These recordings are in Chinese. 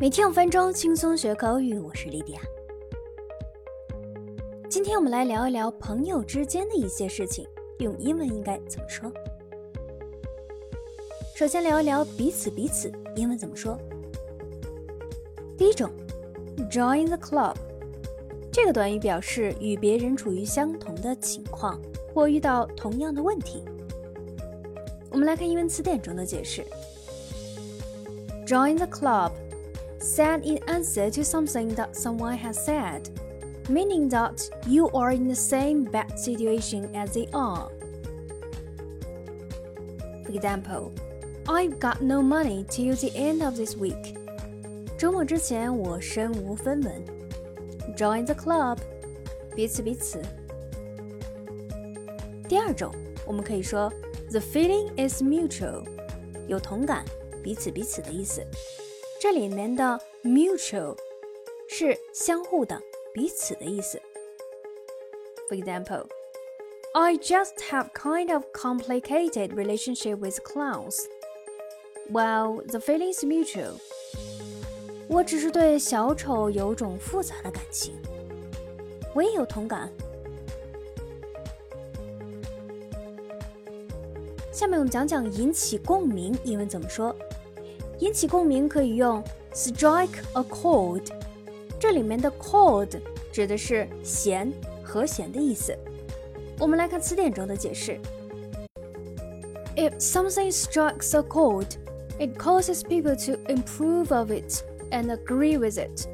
每天五分钟，轻松学口语。我是莉迪亚。今天我们来聊一聊朋友之间的一些事情，用英文应该怎么说？首先聊一聊彼此彼此，英文怎么说？第一种，join the club，这个短语表示与别人处于相同的情况或遇到同样的问题。我们来看英文词典中的解释：join the club。said in answer to something that someone has said, meaning that you are in the same bad situation as they are. For example, I've got no money till the end of this week. 周末之前我身无分文。Join the club，彼此彼此。第二种，我们可以说 the feeling is mutual，有同感，彼此彼此的意思。 这里面的 mutual 是相互的、彼此的意思。For example, I just have kind of complicated relationship with clowns. Well, the feeling is mutual. 我只是对小丑有种复杂的感情，我也有同感。下面我们讲讲引起共鸣，英文怎么说？引起共鸣可以用 strike a chord，这里面的 chord 指的是弦、和弦的意思。我们来看词典中的解释：If something strikes a chord, it causes people to improve of it and agree with it。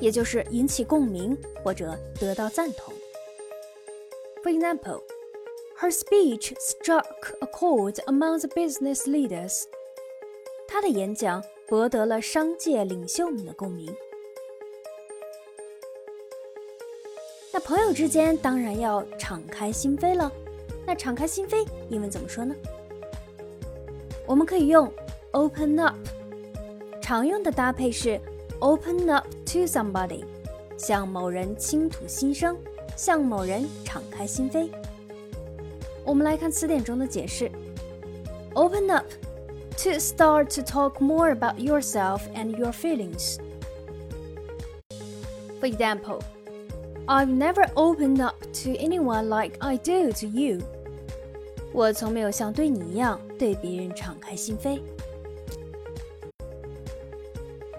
也就是引起共鸣或者得到赞同。For example, her speech struck a chord among the business leaders. 他的演讲博得了商界领袖们的共鸣。那朋友之间当然要敞开心扉了。那敞开心扉，英文怎么说呢？我们可以用 open up，常用的搭配是 open up to somebody，向某人倾吐心声，向某人敞开心扉。我们来看词典中的解释：open up。to start to talk more about yourself and your feelings. For example, I've never opened up to anyone like I do to you. 我从没有像对你一样对别人敞开心扉。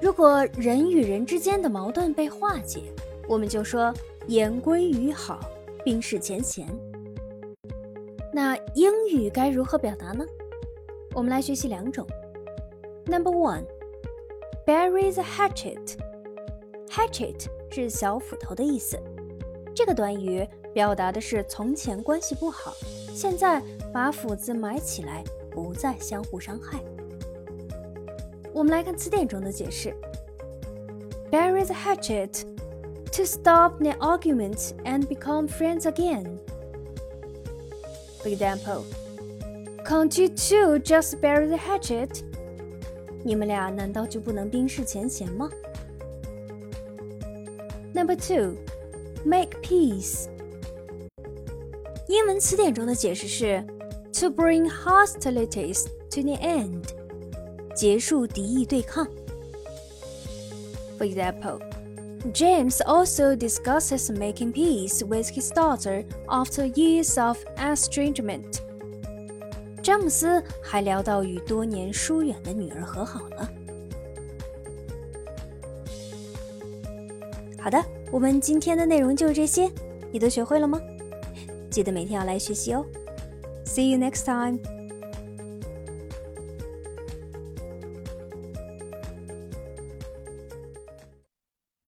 如果人与人之间的矛盾被化解，我们就说言归于好，冰释前嫌。那英语该如何表达呢？ 我们来学习两种。Number one, bury the hatchet. Hatchet 是小斧头的意思。这个短语表达的是从前关系不好，现在把斧子埋起来，不再相互伤害。我们来看词典中的解释：bury the hatchet to stop the arguments and become friends again. For example. Can't you two just bury the hatchet？你们俩难道就不能冰释前嫌吗？Number two, make peace。英文词典中的解释是 to bring hostilities to the end，结束敌意对抗。For example, James also discusses making peace with his daughter after years of estrangement. 詹姆斯还聊到与多年疏远的女儿和好了。好的，我们今天的内容就是这些，你都学会了吗？记得每天要来学习哦。See you next time.